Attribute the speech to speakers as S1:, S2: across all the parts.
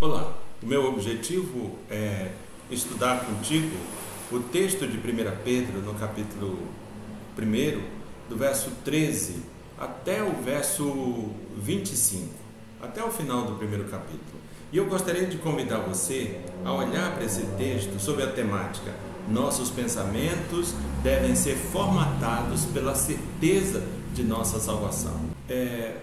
S1: Olá, o meu objetivo é estudar contigo o texto de 1 Pedro no capítulo 1, do verso 13 até o verso 25, até o final do primeiro capítulo. E eu gostaria de convidar você a olhar para esse texto sob a temática Nossos pensamentos devem ser formatados pela certeza de nossa salvação. É,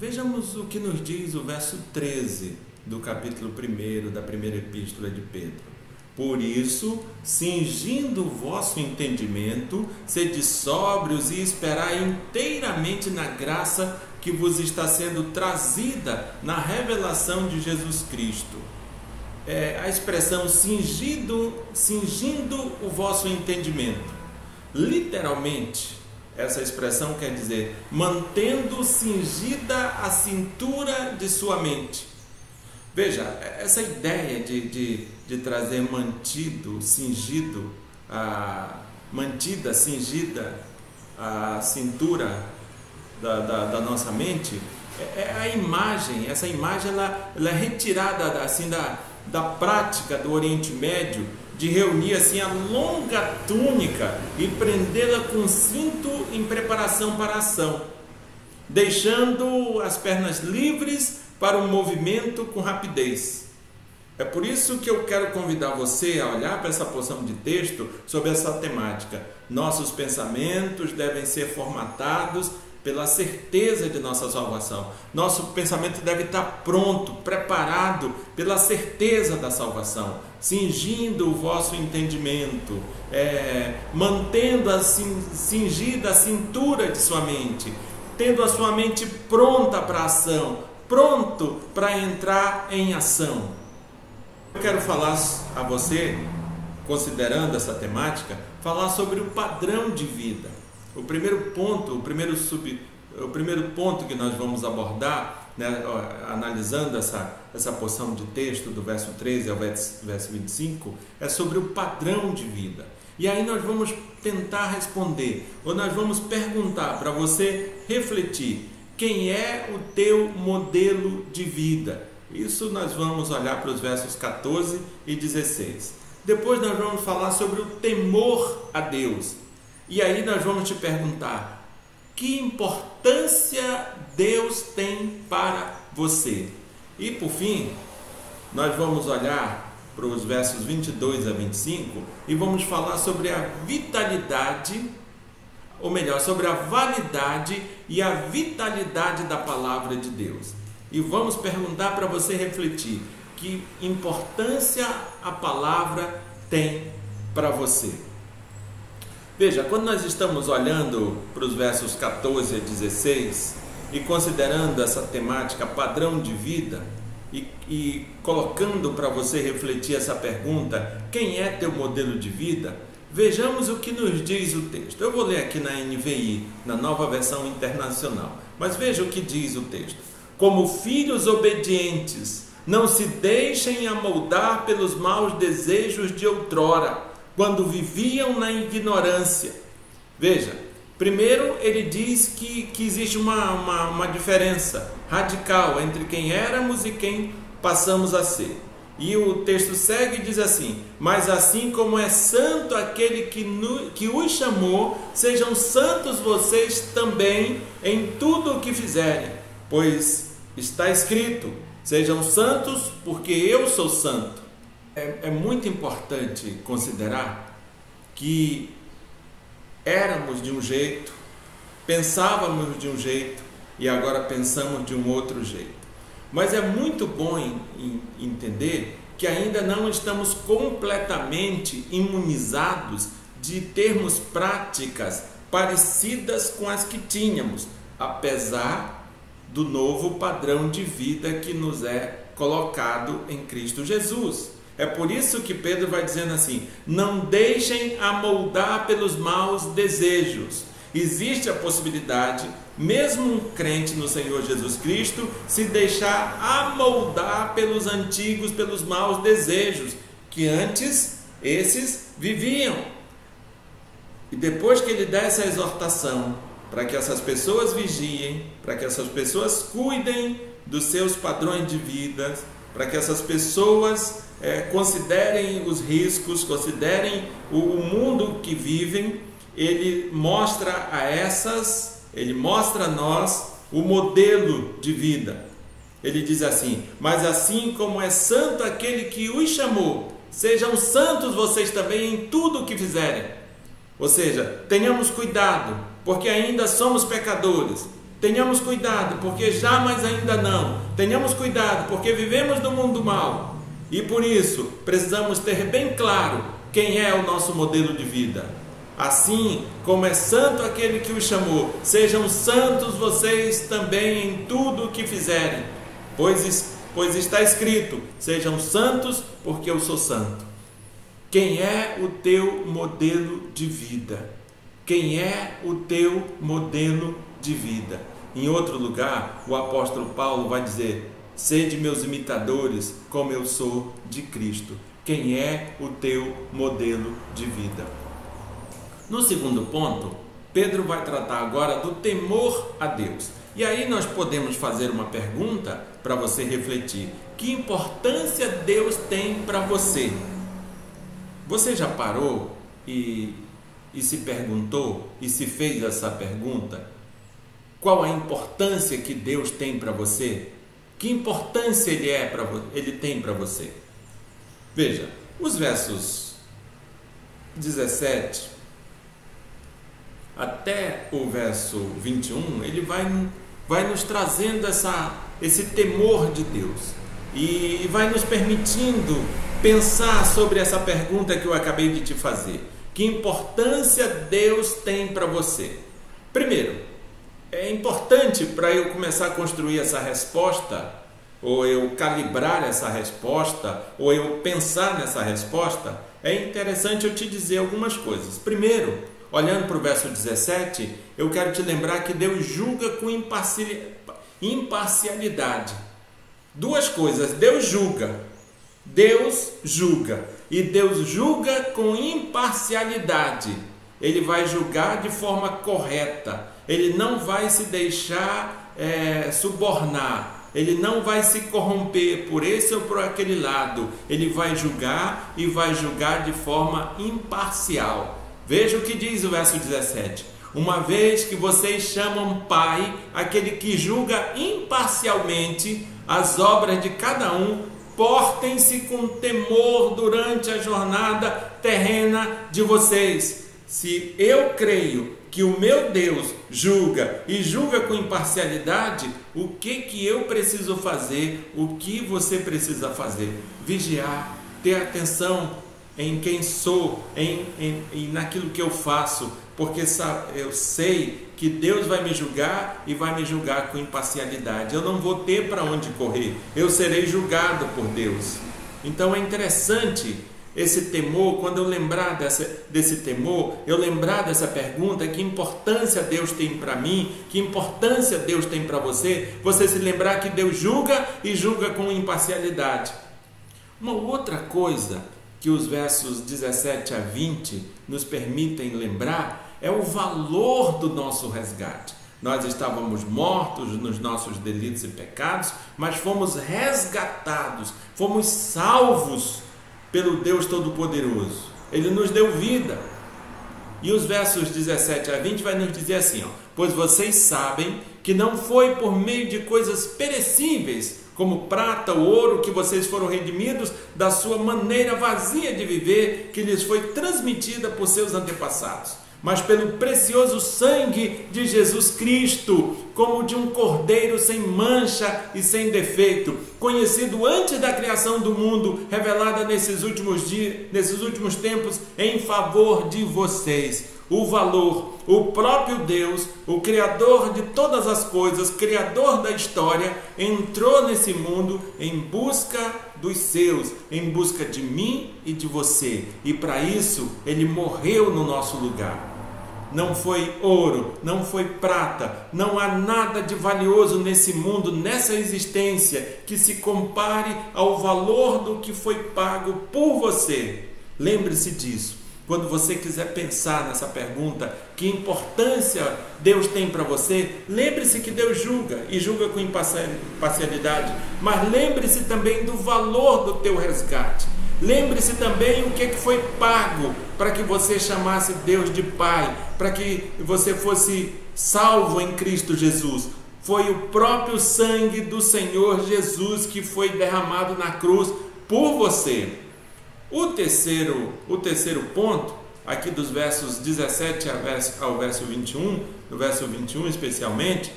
S1: vejamos o que nos diz o verso 13 do capítulo 1 da primeira epístola de Pedro. Por isso, cingindo o vosso entendimento, sede sóbrios e esperai inteiramente na graça que vos está sendo trazida na revelação de Jesus Cristo. É, a expressão cingido, cingindo o vosso entendimento. Literalmente, essa expressão quer dizer mantendo cingida a cintura de sua mente Veja, essa ideia de, de, de trazer mantido, cingido, a, mantida, cingida a cintura da, da, da nossa mente, é, é, a imagem, essa imagem ela, ela é retirada assim da, da prática do Oriente Médio de reunir assim a longa túnica e prendê-la com cinto em preparação para a ação, deixando as pernas livres para um movimento com rapidez. É por isso que eu quero convidar você a olhar para essa porção de texto sobre essa temática. Nossos pensamentos devem ser formatados pela certeza de nossa salvação. Nosso pensamento deve estar pronto, preparado pela certeza da salvação, cingindo o vosso entendimento, é, mantendo a cingida a cintura de sua mente, tendo a sua mente pronta para a ação, pronto para entrar em ação. Eu quero falar a você, considerando essa temática, falar sobre o padrão de vida. O primeiro ponto, o primeiro sub, o primeiro ponto que nós vamos abordar, né, analisando essa, essa porção de texto do verso 13 ao verso 25, é sobre o padrão de vida. E aí nós vamos tentar responder, ou nós vamos perguntar para você refletir quem é o teu modelo de vida? Isso nós vamos olhar para os versos 14 e 16. Depois nós vamos falar sobre o temor a Deus. E aí nós vamos te perguntar: que importância Deus tem para você? E por fim, nós vamos olhar para os versos 22 a 25 e vamos falar sobre a vitalidade ou melhor, sobre a validade e a vitalidade da palavra de Deus. E vamos perguntar para você refletir: que importância a palavra tem para você? Veja, quando nós estamos olhando para os versos 14 a 16 e considerando essa temática padrão de vida e, e colocando para você refletir essa pergunta: quem é teu modelo de vida? Vejamos o que nos diz o texto. Eu vou ler aqui na NVI, na nova versão internacional. Mas veja o que diz o texto. Como filhos obedientes, não se deixem amoldar pelos maus desejos de outrora, quando viviam na ignorância. Veja, primeiro ele diz que, que existe uma, uma, uma diferença radical entre quem éramos e quem passamos a ser. E o texto segue e diz assim: Mas assim como é santo aquele que, no, que os chamou, sejam santos vocês também em tudo o que fizerem, pois está escrito: Sejam santos, porque eu sou santo. É, é muito importante considerar que éramos de um jeito, pensávamos de um jeito e agora pensamos de um outro jeito. Mas é muito bom em, em entender que ainda não estamos completamente imunizados de termos práticas parecidas com as que tínhamos, apesar do novo padrão de vida que nos é colocado em Cristo Jesus. É por isso que Pedro vai dizendo assim: não deixem amoldar pelos maus desejos. Existe a possibilidade mesmo um crente no Senhor Jesus Cristo, se deixar amoldar pelos antigos, pelos maus desejos que antes esses viviam. E depois que ele dá essa exortação para que essas pessoas vigiem, para que essas pessoas cuidem dos seus padrões de vida, para que essas pessoas é, considerem os riscos, considerem o, o mundo que vivem. Ele mostra a essas, ele mostra a nós o modelo de vida. Ele diz assim: Mas assim como é santo aquele que os chamou, sejam santos vocês também em tudo o que fizerem. Ou seja, tenhamos cuidado, porque ainda somos pecadores. Tenhamos cuidado, porque já, ainda não. Tenhamos cuidado, porque vivemos no mundo mal. E por isso, precisamos ter bem claro quem é o nosso modelo de vida. Assim como é santo aquele que os chamou, sejam santos vocês também em tudo o que fizerem, pois, pois está escrito: sejam santos, porque eu sou santo. Quem é o teu modelo de vida? Quem é o teu modelo de vida? Em outro lugar, o apóstolo Paulo vai dizer: Sede meus imitadores, como eu sou de Cristo. Quem é o teu modelo de vida? No segundo ponto, Pedro vai tratar agora do temor a Deus. E aí nós podemos fazer uma pergunta para você refletir: que importância Deus tem para você? Você já parou e, e se perguntou e se fez essa pergunta? Qual a importância que Deus tem para você? Que importância ele é para ele tem para você? Veja, os versos 17 até o verso 21, ele vai, vai nos trazendo essa, esse temor de Deus e vai nos permitindo pensar sobre essa pergunta que eu acabei de te fazer. Que importância Deus tem para você? Primeiro, é importante para eu começar a construir essa resposta, ou eu calibrar essa resposta, ou eu pensar nessa resposta, é interessante eu te dizer algumas coisas. Primeiro, olhando para o verso 17, eu quero te lembrar que Deus julga com imparcialidade. Duas coisas: Deus julga, Deus julga, e Deus julga com imparcialidade. Ele vai julgar de forma correta ele não vai se deixar é, subornar, ele não vai se corromper por esse ou por aquele lado, ele vai julgar e vai julgar de forma imparcial. Veja o que diz o verso 17: Uma vez que vocês chamam Pai aquele que julga imparcialmente as obras de cada um, portem-se com temor durante a jornada terrena de vocês. Se eu creio que o meu Deus julga e julga com imparcialidade, o que que eu preciso fazer? O que você precisa fazer? Vigiar, ter atenção em quem sou, em, em, em naquilo que eu faço, porque eu sei que Deus vai me julgar e vai me julgar com imparcialidade. Eu não vou ter para onde correr. Eu serei julgado por Deus. Então é interessante esse temor, quando eu lembrar dessa, desse temor, eu lembrar dessa pergunta, que importância Deus tem para mim, que importância Deus tem para você, você se lembrar que Deus julga e julga com imparcialidade. Uma outra coisa que os versos 17 a 20 nos permitem lembrar é o valor do nosso resgate. Nós estávamos mortos nos nossos delitos e pecados, mas fomos resgatados, fomos salvos pelo Deus Todo-Poderoso. Ele nos deu vida. E os versos 17 a 20 vai nos dizer assim: ó, Pois vocês sabem que não foi por meio de coisas perecíveis, como prata ou ouro, que vocês foram redimidos da sua maneira vazia de viver, que lhes foi transmitida por seus antepassados mas pelo precioso sangue de Jesus Cristo, como de um cordeiro sem mancha e sem defeito, conhecido antes da criação do mundo, revelada nesses últimos dias, nesses últimos tempos em favor de vocês. O valor, o próprio Deus, o criador de todas as coisas, criador da história, entrou nesse mundo em busca dos seus, em busca de mim e de você. E para isso, ele morreu no nosso lugar não foi ouro, não foi prata, não há nada de valioso nesse mundo, nessa existência, que se compare ao valor do que foi pago por você. Lembre-se disso. quando você quiser pensar nessa pergunta, que importância Deus tem para você, lembre-se que Deus julga e julga com imparcialidade, mas lembre-se também do valor do teu resgate. Lembre-se também o que foi pago para que você chamasse Deus de Pai, para que você fosse salvo em Cristo Jesus. Foi o próprio sangue do Senhor Jesus que foi derramado na cruz por você. O terceiro, o terceiro ponto, aqui dos versos 17 ao verso 21, no verso 21 especialmente,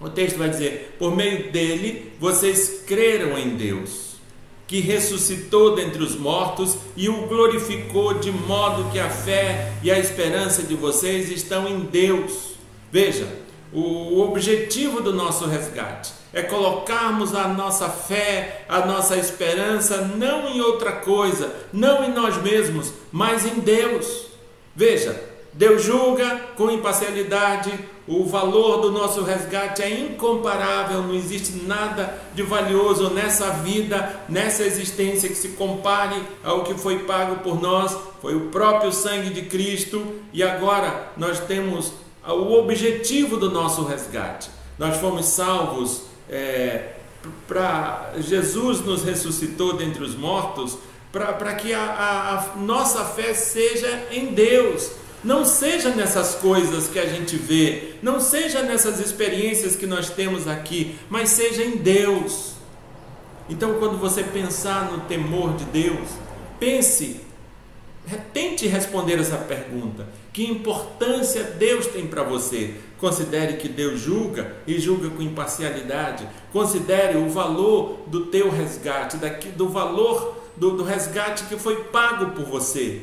S1: o texto vai dizer: Por meio dele vocês creram em Deus que ressuscitou dentre os mortos e o glorificou, de modo que a fé e a esperança de vocês estão em Deus. Veja, o objetivo do nosso resgate é colocarmos a nossa fé, a nossa esperança não em outra coisa, não em nós mesmos, mas em Deus. Veja, Deus julga com imparcialidade, o valor do nosso resgate é incomparável, não existe nada de valioso nessa vida, nessa existência que se compare ao que foi pago por nós, foi o próprio sangue de Cristo, e agora nós temos o objetivo do nosso resgate. Nós fomos salvos é, para Jesus nos ressuscitou dentre os mortos, para que a, a, a nossa fé seja em Deus não seja nessas coisas que a gente vê, não seja nessas experiências que nós temos aqui, mas seja em Deus. Então, quando você pensar no temor de Deus, pense, tente responder essa pergunta: que importância Deus tem para você? Considere que Deus julga e julga com imparcialidade. Considere o valor do teu resgate, do valor do, do resgate que foi pago por você.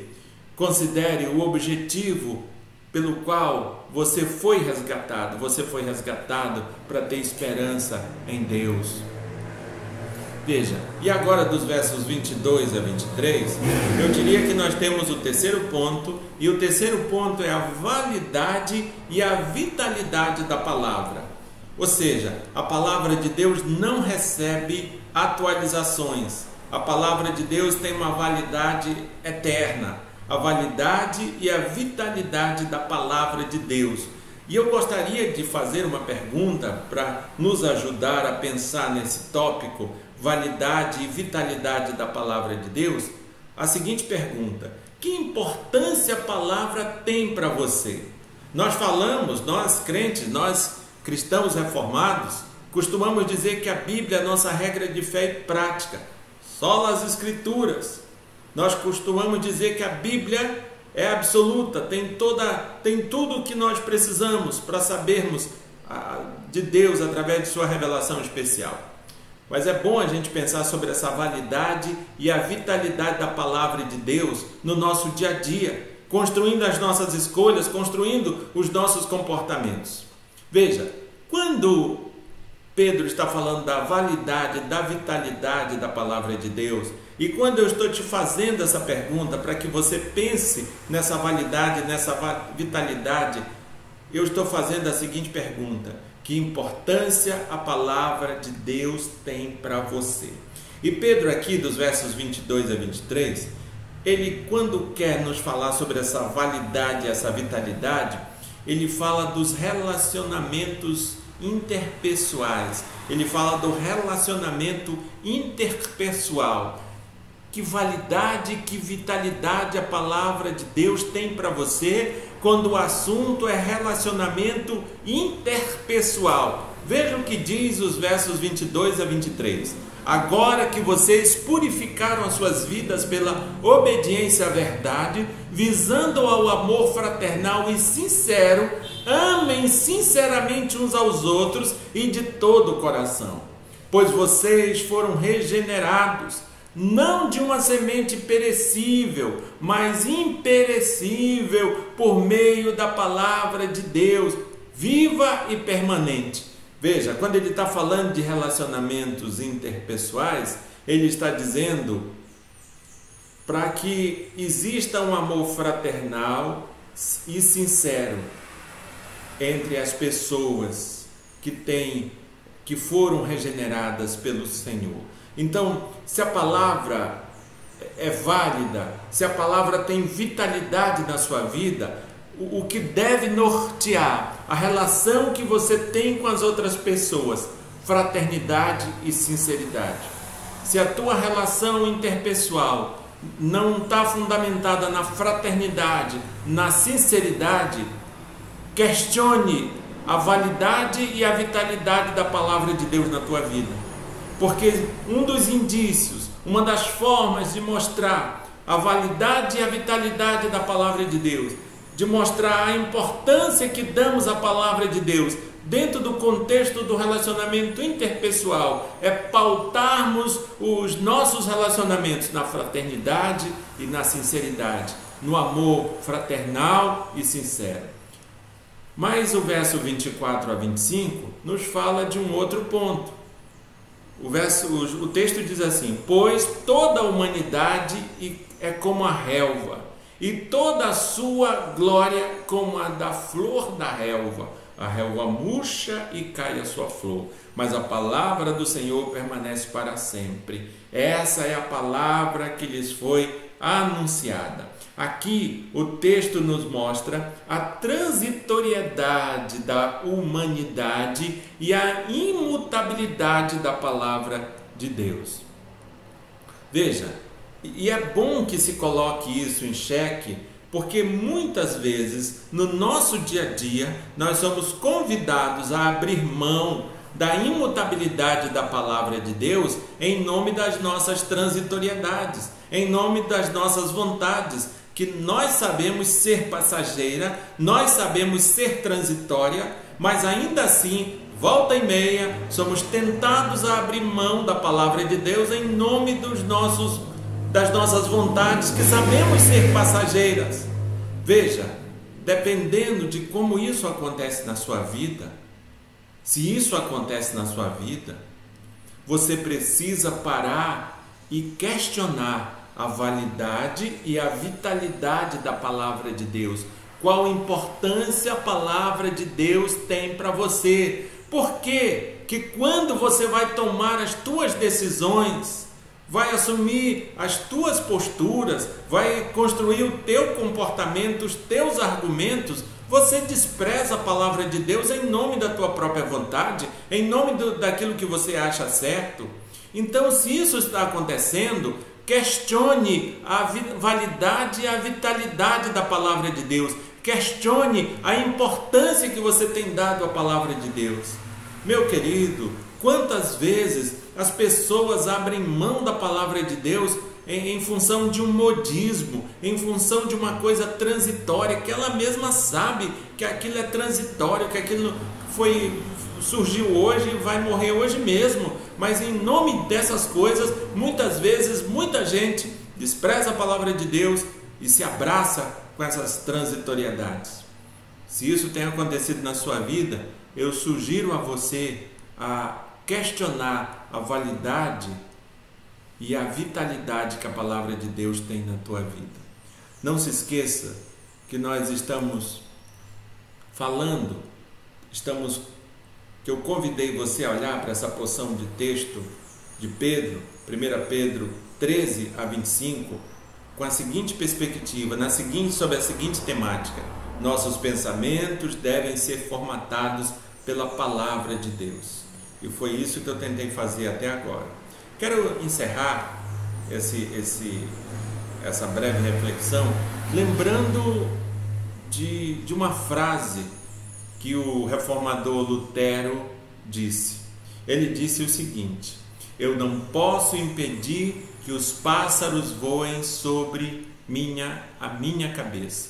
S1: Considere o objetivo pelo qual você foi resgatado. Você foi resgatado para ter esperança em Deus. Veja, e agora dos versos 22 a 23, eu diria que nós temos o terceiro ponto, e o terceiro ponto é a validade e a vitalidade da palavra. Ou seja, a palavra de Deus não recebe atualizações. A palavra de Deus tem uma validade eterna a validade e a vitalidade da palavra de Deus. E eu gostaria de fazer uma pergunta para nos ajudar a pensar nesse tópico, validade e vitalidade da palavra de Deus. A seguinte pergunta: que importância a palavra tem para você? Nós falamos, nós crentes, nós cristãos reformados, costumamos dizer que a Bíblia é a nossa regra de fé e prática, só as Escrituras. Nós costumamos dizer que a Bíblia é absoluta, tem toda, tem tudo o que nós precisamos para sabermos de Deus através de sua revelação especial. Mas é bom a gente pensar sobre essa validade e a vitalidade da palavra de Deus no nosso dia a dia, construindo as nossas escolhas, construindo os nossos comportamentos. Veja, quando Pedro está falando da validade, da vitalidade da palavra de Deus, e quando eu estou te fazendo essa pergunta para que você pense nessa validade, nessa vitalidade, eu estou fazendo a seguinte pergunta: que importância a palavra de Deus tem para você? E Pedro, aqui dos versos 22 a 23, ele, quando quer nos falar sobre essa validade, essa vitalidade, ele fala dos relacionamentos interpessoais, ele fala do relacionamento interpessoal que validade, que vitalidade a palavra de Deus tem para você quando o assunto é relacionamento interpessoal. Veja o que diz os versos 22 a 23. Agora que vocês purificaram as suas vidas pela obediência à verdade, visando ao amor fraternal e sincero, amem sinceramente uns aos outros e de todo o coração, pois vocês foram regenerados não de uma semente perecível, mas imperecível por meio da palavra de Deus, viva e permanente. Veja, quando ele está falando de relacionamentos interpessoais, ele está dizendo para que exista um amor fraternal e sincero entre as pessoas que têm que foram regeneradas pelo Senhor. Então, se a palavra é válida, se a palavra tem vitalidade na sua vida, o, que deve nortear a relação que você tem com as outras pessoas, fraternidade e sinceridade. Se a tua relação interpessoal não está fundamentada na fraternidade, na sinceridade, questione a validade e a vitalidade da palavra de Deus na tua vida. Porque um dos indícios, uma das formas de mostrar a validade e a vitalidade da palavra de Deus, de mostrar a importância que damos à palavra de Deus dentro do contexto do relacionamento interpessoal, é pautarmos os nossos relacionamentos na fraternidade e na sinceridade, no amor fraternal e sincero. Mas o verso 24 a 25 nos fala de um outro ponto. O, verso, o, texto diz assim: Pois toda a humanidade é como a relva, e toda a sua glória como a da flor da relva a relva murcha e cai a sua flor, mas a palavra do Senhor permanece para sempre. Essa é a palavra que lhes foi anunciada. Aqui o texto nos mostra a transitoriedade da humanidade e a imutabilidade da palavra de Deus. Veja, e é bom que se coloque isso em xeque porque muitas vezes no nosso dia a dia nós somos convidados a abrir mão da imutabilidade da palavra de Deus em nome das nossas transitoriedades, em nome das nossas vontades, que nós sabemos ser passageira, nós sabemos ser transitória, mas ainda assim, volta e meia, somos tentados a abrir mão da palavra de Deus em nome dos nossos das nossas vontades que sabemos ser passageiras. Veja, dependendo de como isso acontece na sua vida, se isso acontece na sua vida, você precisa parar e questionar a validade e a vitalidade da palavra de Deus. Qual importância a palavra de Deus tem para você? Por quê? Que quando você vai tomar as tuas decisões, vai assumir as tuas posturas, vai construir o teu comportamento, os teus argumentos, você despreza a palavra de Deus em nome da tua própria vontade, em nome do, daquilo que você acha certo. Então, se isso está acontecendo, questione a validade e a vitalidade da palavra de Deus. Questione a importância que você tem dado à palavra de Deus. Meu querido, quantas vezes as pessoas abrem mão da palavra de Deus em, em, função de um modismo, em função de uma coisa transitória, que ela mesma sabe que aquilo é transitório, que aquilo foi surgiu hoje e vai morrer hoje mesmo. Mas em nome dessas coisas, muitas vezes muita gente despreza a palavra de Deus e se abraça com essas transitoriedades. Se isso tem acontecido na sua vida, eu sugiro a você a questionar a validade e a vitalidade que a palavra de Deus tem na tua vida. Não se esqueça que nós estamos falando, estamos que eu convidei você a olhar para essa porção de texto de Pedro, 1 Pedro 13 a 25, com a seguinte perspectiva, na seguinte sobre a seguinte temática: nossos pensamentos devem ser formatados pela palavra de Deus. E foi isso que eu tentei fazer até agora. Quero encerrar esse, esse, essa breve reflexão lembrando de, de uma frase que o reformador Lutero disse. Ele disse o seguinte: Eu não posso impedir que os pássaros voem sobre minha, a minha cabeça,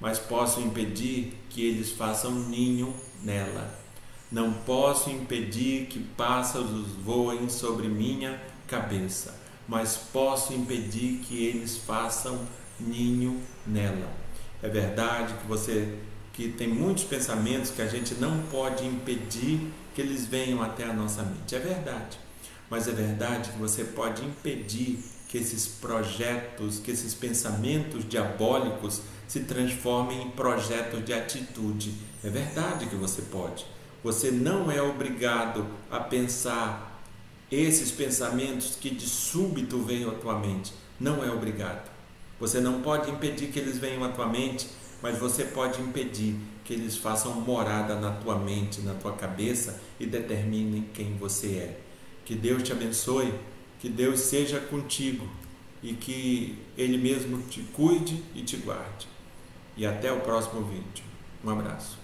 S1: mas posso impedir que eles façam ninho nela. Não posso impedir que pássaros voem sobre minha cabeça, mas posso impedir que eles façam ninho nela. É verdade que você que tem muitos pensamentos que a gente não pode impedir que eles venham até a nossa mente. É verdade. Mas é verdade que você pode impedir que esses projetos, que esses pensamentos diabólicos se transformem em projetos de atitude. É verdade que você pode. Você não é obrigado a pensar esses pensamentos que de súbito vêm à tua mente. Não é obrigado. Você não pode impedir que eles venham à tua mente, mas você pode impedir que eles façam morada na tua mente, na tua cabeça e determinem quem você é. Que Deus te abençoe, que Deus seja contigo e que Ele mesmo te cuide e te guarde. E até o próximo vídeo. Um abraço.